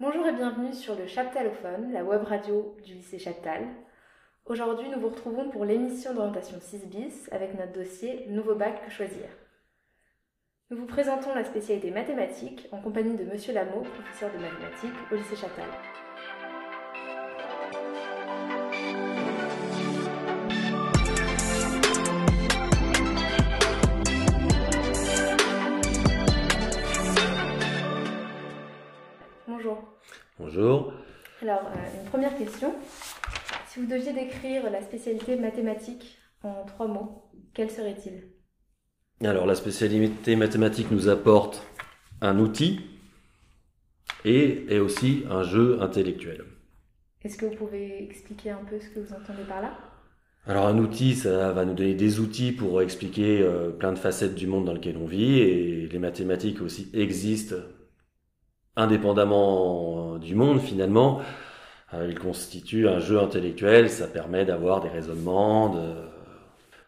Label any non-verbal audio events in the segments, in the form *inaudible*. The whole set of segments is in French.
Bonjour et bienvenue sur le Chaptalophone, la web radio du lycée Chaptal. Aujourd'hui, nous vous retrouvons pour l'émission d'orientation 6 bis avec notre dossier Nouveau bac que choisir. Nous vous présentons la spécialité mathématiques en compagnie de Monsieur Lameau, professeur de mathématiques au lycée Chaptal. Bonjour. Alors, euh, une première question. Si vous deviez décrire la spécialité mathématique en trois mots, quel serait-il? Alors la spécialité mathématique nous apporte un outil et, et aussi un jeu intellectuel. Est-ce que vous pouvez expliquer un peu ce que vous entendez par là? Alors un outil, ça va nous donner des outils pour expliquer euh, plein de facettes du monde dans lequel on vit et les mathématiques aussi existent indépendamment du monde finalement. Euh, il constitue un jeu intellectuel, ça permet d'avoir des raisonnements, de,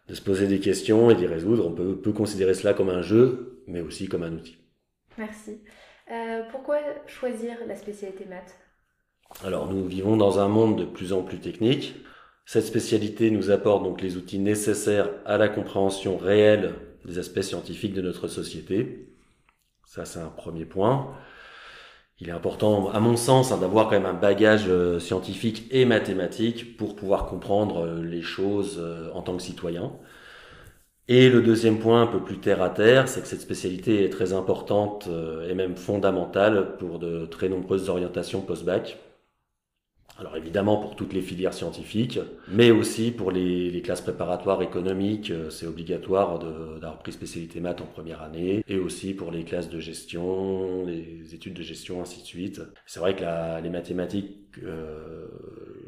de se poser des questions et d'y résoudre. On peut, peut considérer cela comme un jeu, mais aussi comme un outil. Merci. Euh, pourquoi choisir la spécialité maths? Alors nous vivons dans un monde de plus en plus technique. Cette spécialité nous apporte donc les outils nécessaires à la compréhension réelle des aspects scientifiques de notre société. Ça c'est un premier point. Il est important, à mon sens, hein, d'avoir quand même un bagage euh, scientifique et mathématique pour pouvoir comprendre euh, les choses euh, en tant que citoyen. Et le deuxième point, un peu plus terre à terre, c'est que cette spécialité est très importante et même fondamentale pour de très nombreuses orientations post-bac. Alors évidemment pour toutes les filières scientifiques, mais aussi pour les, classes préparatoires économiques, euh, c'est obligatoire d'avoir pris spécialité maths en première année, et aussi pour les classes de gestion, les études de gestion, ainsi de suite. C'est vrai que les mathématiques euh,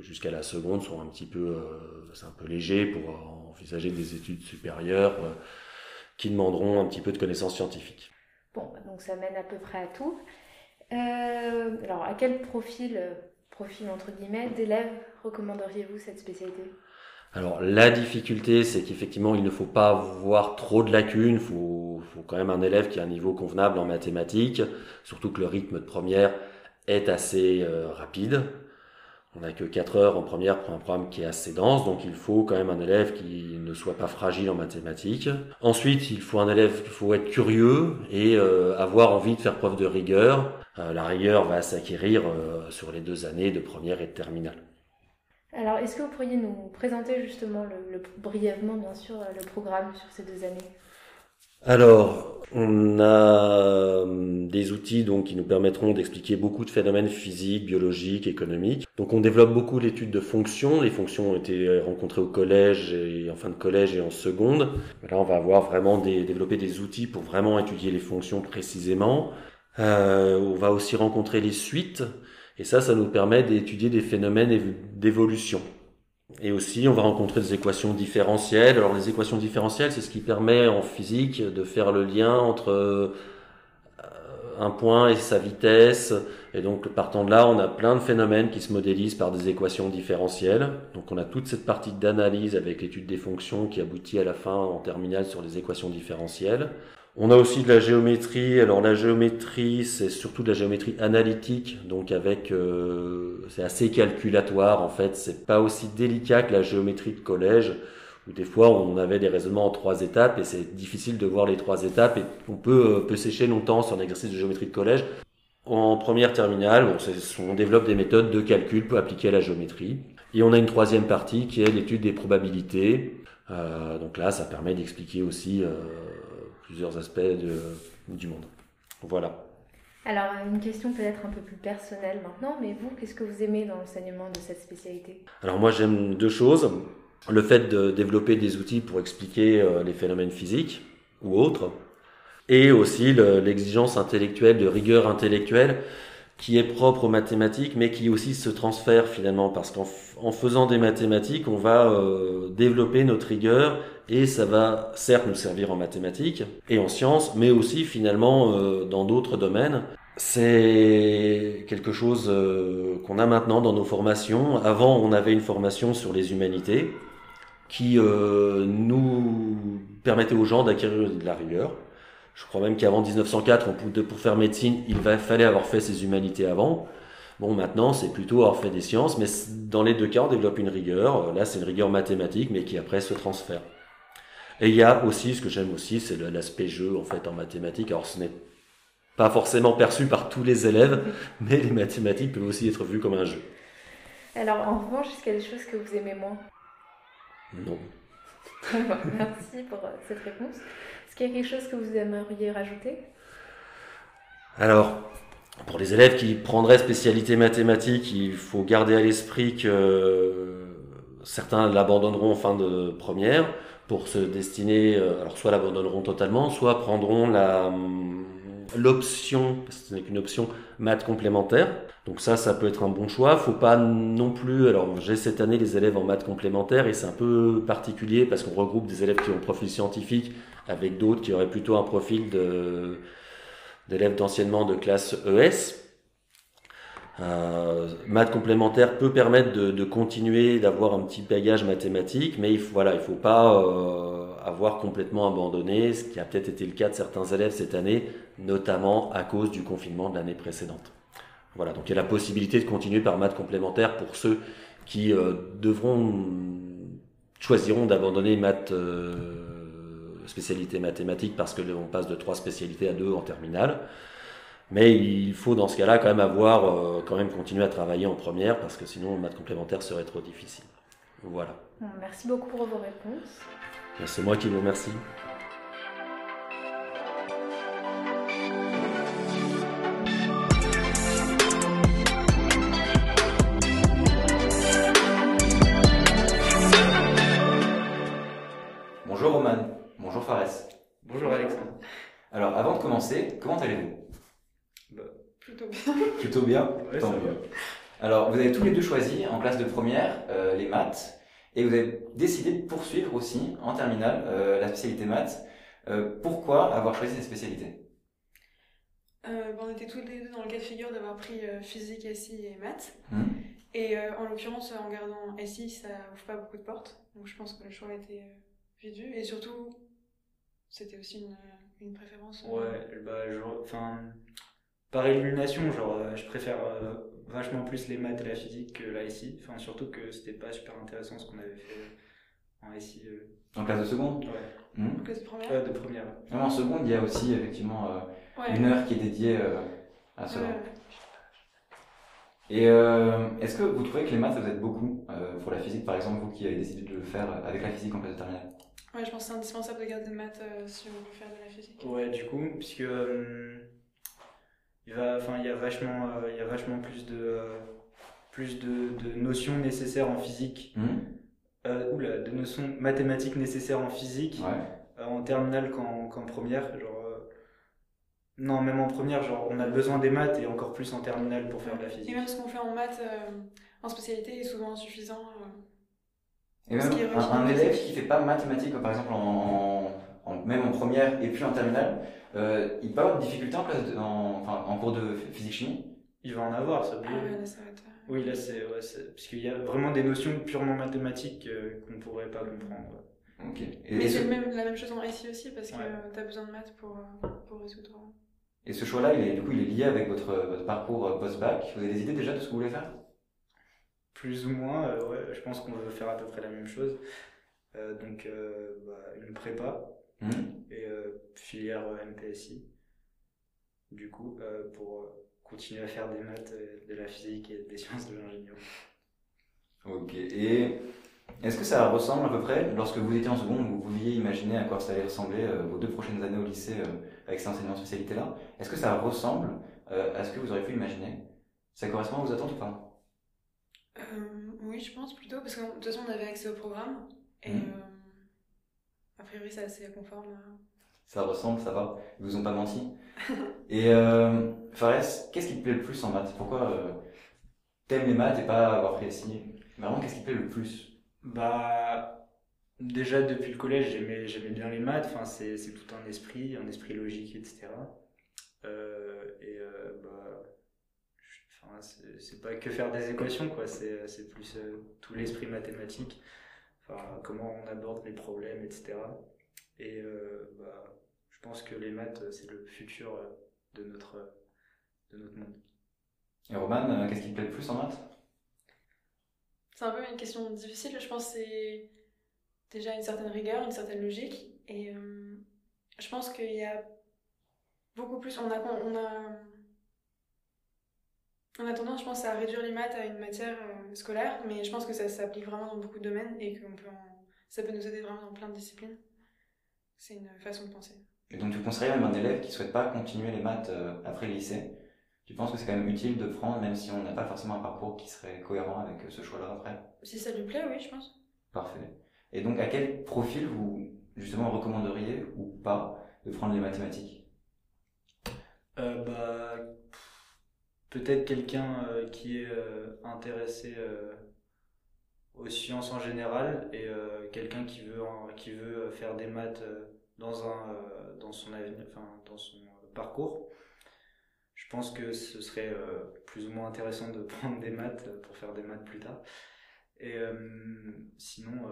jusqu'à la seconde sont un petit peu, euh, c'est un peu léger pour envisager des études supérieures euh, qui demanderont un petit peu de connaissances scientifiques. Bon, bah, donc ça mène à peu près à tout. Alors, à quel profil profil entre guillemets d'élèves recommanderiez-vous cette spécialité? Alors la difficulté, c'est qu'effectivement, il ne faut pas avoir trop de lacunes. Il faut, faut, quand même un élève qui a un niveau convenable en mathématiques, surtout que le rythme de première est assez euh, rapide. On n'a que 4 heures en première pour un programme qui est assez dense, donc il faut quand même un élève qui ne soit pas fragile en mathématiques. Ensuite, il faut un élève, il faut être curieux et euh, avoir envie de faire preuve de rigueur. Euh, la rigueur va s'acquérir euh, sur les deux années de première et de terminale. Alors, est-ce que vous pourriez nous présenter justement le, le, brièvement, bien sûr, le programme sur ces deux années? Alors, on a des outils donc qui nous permettront d'expliquer beaucoup de phénomènes physiques, biologiques, économiques. Donc on développe beaucoup l'étude de fonctions. Les fonctions ont été rencontrées au collège et en fin de collège et en seconde. Là, on va avoir vraiment des, développer des outils pour vraiment étudier les fonctions précisément. Euh, on va aussi rencontrer les suites. Et ça, ça nous permet d'étudier des phénomènes d'évolution. Et aussi, on va rencontrer des équations différentielles. Alors, les équations différentielles, c'est ce qui permet en physique de faire le lien entre euh, un point et sa vitesse. Et donc, partant de là, on a plein de phénomènes qui se modélisent par des équations différentielles. Donc, on a toute cette partie d'analyse avec l'étude des fonctions qui aboutit à la fin en terminale sur les équations différentielles. On a aussi de la géométrie. Alors la géométrie, c'est surtout de la géométrie analytique, donc avec euh, c'est assez calculatoire en fait. C'est pas aussi délicat que la géométrie de collège où des fois on avait des raisonnements en trois étapes et c'est difficile de voir les trois étapes et on peut euh, sécher longtemps sur un exercice de géométrie de collège. En première terminale, bon, on développe des méthodes de calcul pour appliquer la géométrie. Et on a une troisième partie qui est l'étude des probabilités. Euh, donc là, ça permet d'expliquer aussi plusieurs aspects de, du monde. Voilà. Alors, une question peut-être un peu plus personnelle maintenant, mais vous, qu'est-ce que vous aimez dans l'enseignement de cette spécialité? Alors moi, j'aime deux choses. Le fait de développer des outils pour expliquer euh, les phénomènes physiques ou autres, et aussi l'exigence intellectuelle, de rigueur intellectuelle, qui est propre aux mathématiques, mais qui aussi se transfère finalement, parce qu'en faisant des mathématiques, on va euh, développer notre rigueur et ça va certes nous servir en mathématiques et en sciences, mais aussi finalement euh, dans d'autres domaines. C'est quelque chose euh, qu'on a maintenant dans nos formations. Avant, on avait une formation sur les humanités qui euh, nous permettait aux gens d'acquérir de la rigueur. Je crois même qu'avant 1904, on, pour faire médecine, il fallait avoir fait ses humanités avant. Bon, maintenant, c'est plutôt avoir fait des sciences, mais dans les deux cas, on développe une rigueur. Là, c'est une rigueur mathématique, mais qui après se transfère. Et il y a aussi, ce que j'aime aussi, c'est l'aspect jeu, en fait, en mathématiques. Alors, ce n'est pas forcément perçu par tous les élèves, *laughs* mais les mathématiques peuvent aussi être vues comme un jeu. Alors, en revanche, est-ce qu'il y a des choses que vous aimez moins? Non. *laughs* Merci pour euh, cette réponse. Quelque chose que vous aimeriez rajouter? Alors, pour les élèves qui prendraient spécialité mathématiques, il faut garder à l'esprit que certains l'abandonneront en fin de première pour se destiner, euh, alors soit l'abandonneront totalement, soit prendront la l'option, parce que ce n'est qu'une option, maths complémentaire. Donc ça, ça peut être un bon choix. Faut pas non plus. Alors j'ai cette année les élèves en maths complémentaire et c'est un peu particulier parce qu'on regroupe des élèves qui ont profil scientifique avec d'autres qui auraient plutôt un profil d'élèves d'anciennement de classe ES. Euh, maths complémentaire peut permettre de, de continuer d'avoir un petit bagage mathématique, mais il faut, voilà, il faut pas euh, avoir complètement abandonné, ce qui a peut-être été le cas de certains élèves cette année, notamment à cause du confinement de l'année précédente. Voilà, donc il y a la possibilité de continuer par maths complémentaire pour ceux qui euh, devront choisiront d'abandonner maths euh, spécialité mathématiques parce que on passe de trois spécialités à deux en terminale. Mais il faut dans ce cas-là quand même avoir euh, quand même continuer à travailler en première parce que sinon le maths complémentaire serait trop difficile. Voilà. merci beaucoup pour vos réponses. C'est moi qui vous remercie. Bonjour Roman, bonjour Fares. Bonjour Alexandre. Alors avant de commencer, comment allez-vous? Bah, Plutôt bien. Plutôt bien? Ouais, Tant mieux. Alors vous avez tous les deux choisi en classe de première euh, les maths et vous avez décidé de poursuivre aussi en terminale euh, la spécialité maths. Euh, pourquoi avoir choisi cette spécialité? Euh, bah, On était tous les deux dans le cas de figure d'avoir pris euh, physique, SI et maths. Hmm. Et euh, en l'occurrence, en gardant SI, ça ouvre pas beaucoup de portes. Donc je pense que le choix a été vite vu. Et surtout, c'était aussi une, une préférence. Ouais, bah, genre, enfin, par élimination, genre, je préfère vachement plus les maths et la physique que la SI. Enfin, surtout que c'était pas super intéressant ce qu'on avait fait en SI. Euh... En classe de seconde? Ouais. Mmh. En classe de première? Euh, De première. Non, en seconde, il y a aussi effectivement euh, ouais. une heure qui est dédiée euh, à cela. Et euh, est-ce que vous trouvez que les maths, ça vous aide beaucoup euh, pour la physique, par exemple, vous qui avez décidé de le faire avec la physique en classe de terminale Ouais, je pense que c'est indispensable de garder des maths euh, si on veut faire de la physique. Ouais, du coup, puisque euh, il va, il y a vachement, euh, il y a vachement plus de, euh, plus de, de, notions nécessaires en physique, mmh. euh, oula, de notions mathématiques nécessaires en physique, ouais. en terminale qu'en première, genre. Non, même en première, genre, on a besoin des maths et encore plus en terminale pour faire de la physique. Et même ce qu'on fait en maths en spécialité est souvent insuffisant. euh, Et même un, un, élève qui fait pas mathématiques, par exemple, en, en, même en première et puis en terminale, euh, il peut avoir des difficultés en, classe de, en, enfin, en cours de physique-chimie Il va en avoir, ça Ah ouais, là, ça va être... Oui, là, c'est. Ouais, parce qu'il y a vraiment des notions purement mathématiques euh, qu'on pourrait pas comprendre. Ok. Et Mais c'est même, la même chose en SI aussi, parce que ouais. tu as besoin de maths pour, pour résoudre. Et ce choix-là, il est, du coup, il est lié avec votre, votre parcours post-bac. Vous avez des idées déjà de ce que vous voulez faire? Plus ou moins, euh, ouais. Je pense qu'on veut faire à peu près la même chose. Euh, donc, euh, bah, une prépa mmh. et euh, filière MPSI. Du coup, euh, pour continuer à faire des maths, de la physique et des sciences de l'ingénieur. Ok. Et est-ce que ça ressemble à peu près, lorsque vous étiez en seconde, vous pouviez imaginer à quoi ça allait ressembler euh, vos deux prochaines années au lycée euh, avec cet enseignement spécialité-là Est-ce que ça ressemble euh, à ce que vous auriez pu imaginer? Ça correspond à vos attentes ou pas? Oui, je pense plutôt, parce que de toute façon, on avait accès au programme. Et Mmh. a priori, c'est assez conforme. Ça ressemble, ça va. Ils vous ont pas menti. *laughs* Et Fares, qu'est-ce qui te plaît le plus en maths? Pourquoi t'aimes les maths et pas avoir pris SI Vraiment, qu'est-ce qui te plaît le plus? Bah, déjà depuis le collège, j'aimais, j'aimais bien les maths. Enfin, c'est, c'est tout un esprit, un esprit logique, etc. Euh, et euh, bah, je, enfin, c'est, c'est pas que faire des équations, quoi. C'est, c'est plus euh, tout l'esprit mathématique. Enfin, comment on aborde les problèmes, etc. Et euh, bah, je pense que les maths, c'est le futur de notre, de notre monde. Et Roman, euh, qu'est-ce qui te plaît le plus en maths? C'est un peu une question difficile, je pense. C'est déjà une certaine rigueur, une certaine logique. Et euh, je pense qu'il y a beaucoup plus. On a, on a, tendance, je pense, à réduire les maths à une matière euh, scolaire, mais je pense que ça s'applique vraiment dans beaucoup de domaines et que ça peut nous aider vraiment dans plein de disciplines. C'est une façon de penser. Et donc tu conseillerais même un élève qui ne souhaite pas continuer les maths euh, après le lycée Tu penses que c'est quand même utile de prendre, même si on n'a pas forcément un parcours qui serait cohérent avec ce choix-là après? Si ça lui plaît, oui, je pense. Parfait. Et donc à quel profil vous justement recommanderiez ou pas de prendre les mathématiques? Euh, bah, Peut-être quelqu'un euh, qui est euh, intéressé euh, aux sciences en général et quelqu'un qui veut, qui veut faire des maths dans, un, dans, son, avenir, enfin, dans son parcours. Je pense que ce serait plus ou moins intéressant de *laughs* prendre des maths pour faire des maths plus tard. Et sinon,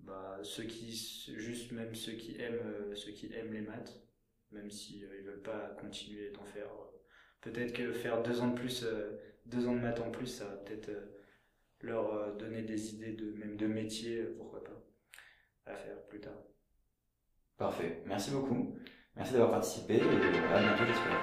bah, ceux qui, juste même ceux qui aiment, ceux qui aiment les maths, même s'ils ne veulent pas continuer d'en faire peut-être que faire deux ans de plus, euh, deux ans de maths en plus, ça va peut-être euh, leur euh, donner des idées de même de métier, pourquoi pas, à faire plus tard. Parfait. Merci beaucoup. Merci d'avoir participé et à bientôt j'espère.